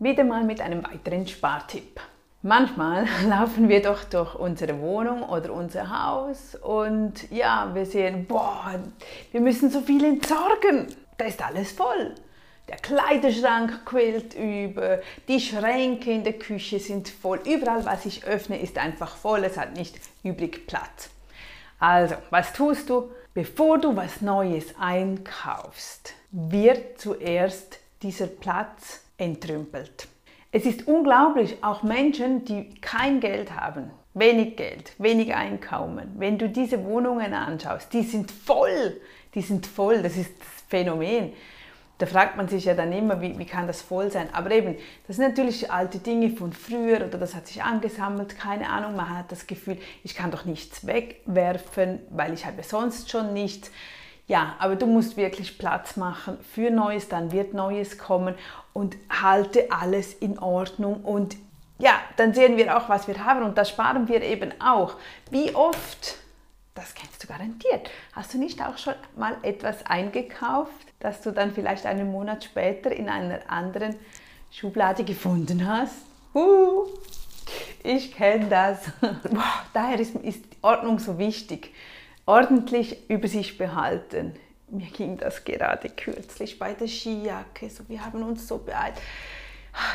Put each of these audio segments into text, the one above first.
Wieder mal mit einem weiteren Spartipp. Manchmal laufen wir doch durch unsere Wohnung oder unser Haus und ja, wir sehen, boah, wir müssen so viel entsorgen. Da ist alles voll. Der Kleiderschrank quillt über, die Schränke in der Küche sind voll. Überall, was ich öffne, ist einfach voll. Es hat nicht übrig Platz. Also, was tust du? Bevor du was Neues einkaufst, wird zuerst dieser Platz entrümpelt. Es ist unglaublich, auch Menschen, die kein Geld haben, wenig Geld, wenig Einkommen, wenn du diese Wohnungen anschaust, die sind voll, die sind voll, das ist das Phänomen. Da fragt man sich ja dann immer, wie, wie kann das voll sein? Aber eben, das sind natürlich alte Dinge von früher oder das hat sich angesammelt, keine Ahnung. Man hat das Gefühl, ich kann doch nichts wegwerfen, weil ich habe sonst schon nichts. Ja, aber du musst wirklich Platz machen für Neues, dann wird Neues kommen und halte alles in Ordnung und ja, dann sehen wir auch, was wir haben und das sparen wir eben auch. Wie oft das kennst du garantiert. Hast du nicht auch schon mal etwas eingekauft, das du dann vielleicht einen Monat später in einer anderen Schublade gefunden hast? Uh, ich kenne das. Daher ist, ist Ordnung so wichtig. Ordentlich über sich behalten. Mir ging das gerade kürzlich bei der Skijacke. So, wir haben uns so beeilt.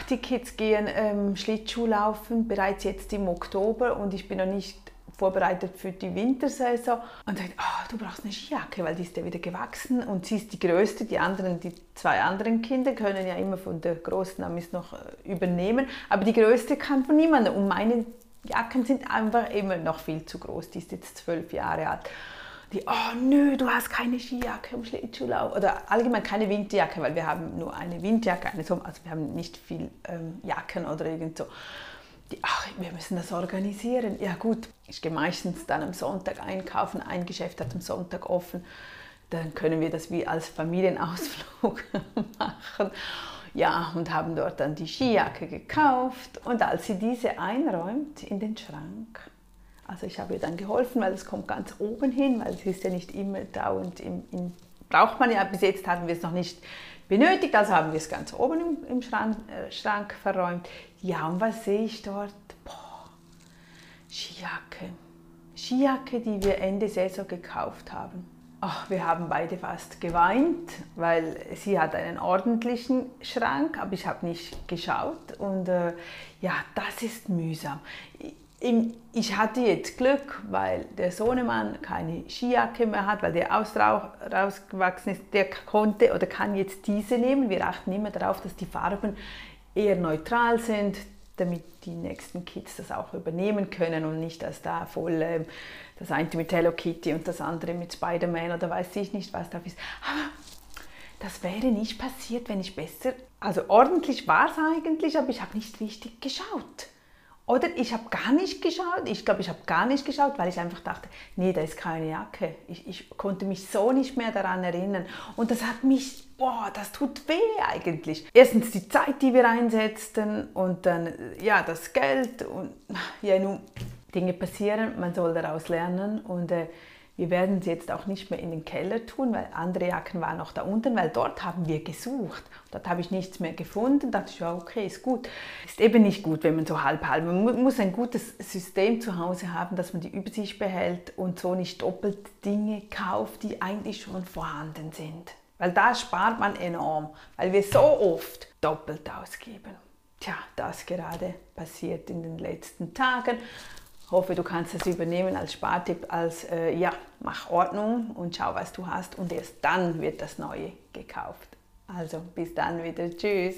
Die Kids gehen ähm, Schlittschuhlaufen bereits jetzt im Oktober und ich bin noch nicht vorbereitet für die Wintersaison und sagt, oh, du brauchst eine Skijacke, weil die ist ja wieder gewachsen und sie ist die größte. Die anderen, die zwei anderen Kinder können ja immer von der großen Amis noch äh, übernehmen, aber die größte kann von niemandem. Und meine Jacken sind einfach immer noch viel zu groß. Die ist jetzt zwölf Jahre alt. Die, oh nö, du hast keine Skijacke im Schlittschuhlauf. Oder allgemein keine Winterjacke, weil wir haben nur eine Winterjacke, eine Sommer, also wir haben nicht viel ähm, Jacken oder irgend so die, ach, wir müssen das organisieren. Ja gut, ich gehe meistens dann am Sonntag einkaufen, ein Geschäft hat am Sonntag offen, dann können wir das wie als Familienausflug machen. Ja, und haben dort dann die Skijacke gekauft und als sie diese einräumt in den Schrank, also ich habe ihr dann geholfen, weil es kommt ganz oben hin, weil es ist ja nicht immer dauernd im, im braucht man ja, bis jetzt hatten wir es noch nicht benötigt, also haben wir es ganz oben im, im Schrank, äh, Schrank, verräumt. Ja, und was sehe ich dort? Boah, Skijacke. Skijacke, die wir Ende Saison gekauft haben. Ach, wir haben beide fast geweint, weil sie hat einen ordentlichen Schrank, aber ich habe nicht geschaut. Und äh, ja, das ist mühsam ich hatte jetzt Glück, weil der Sohnemann keine Skijacke mehr hat, weil der rausgewachsen ist, der konnte oder kann jetzt diese nehmen. Wir achten immer darauf, dass die Farben eher neutral sind, damit die nächsten Kids das auch übernehmen können und nicht, dass da voll ähm, das eine mit Hello Kitty und das andere mit Spider-Man oder weiß ich nicht, was da ist. Aber das wäre nicht passiert, wenn ich besser, also ordentlich war es eigentlich, aber ich habe nicht richtig geschaut. Oder ich habe gar nicht geschaut. Ich glaube, ich habe gar nicht geschaut, weil ich einfach dachte, nee, da ist keine Jacke. Ich, ich, konnte mich so nicht mehr daran erinnern. Und das hat mich, boah, das tut weh eigentlich. Erstens die Zeit, die wir einsetzten und dann, ja, das Geld und ja, nun, Dinge passieren, man soll daraus lernen und äh, wir werden sie jetzt auch nicht mehr in den Keller tun, weil andere Jacken waren noch da unten, weil dort haben wir gesucht. Dort habe ich nichts mehr gefunden. Da dachte ich, ja, okay, ist gut. Ist eben nicht gut, wenn man so halb halb. Man muss ein gutes System zu Hause haben, dass man die Übersicht behält und so nicht doppelt Dinge kauft, die eigentlich schon vorhanden sind. Weil da spart man enorm, weil wir so oft doppelt ausgeben. Tja, das gerade passiert in den letzten Tagen hoffe, du kannst das übernehmen als Spartipp, als äh, ja, mach Ordnung und schau, was du hast und erst dann wird das Neue gekauft. Also bis dann wieder. Tschüss.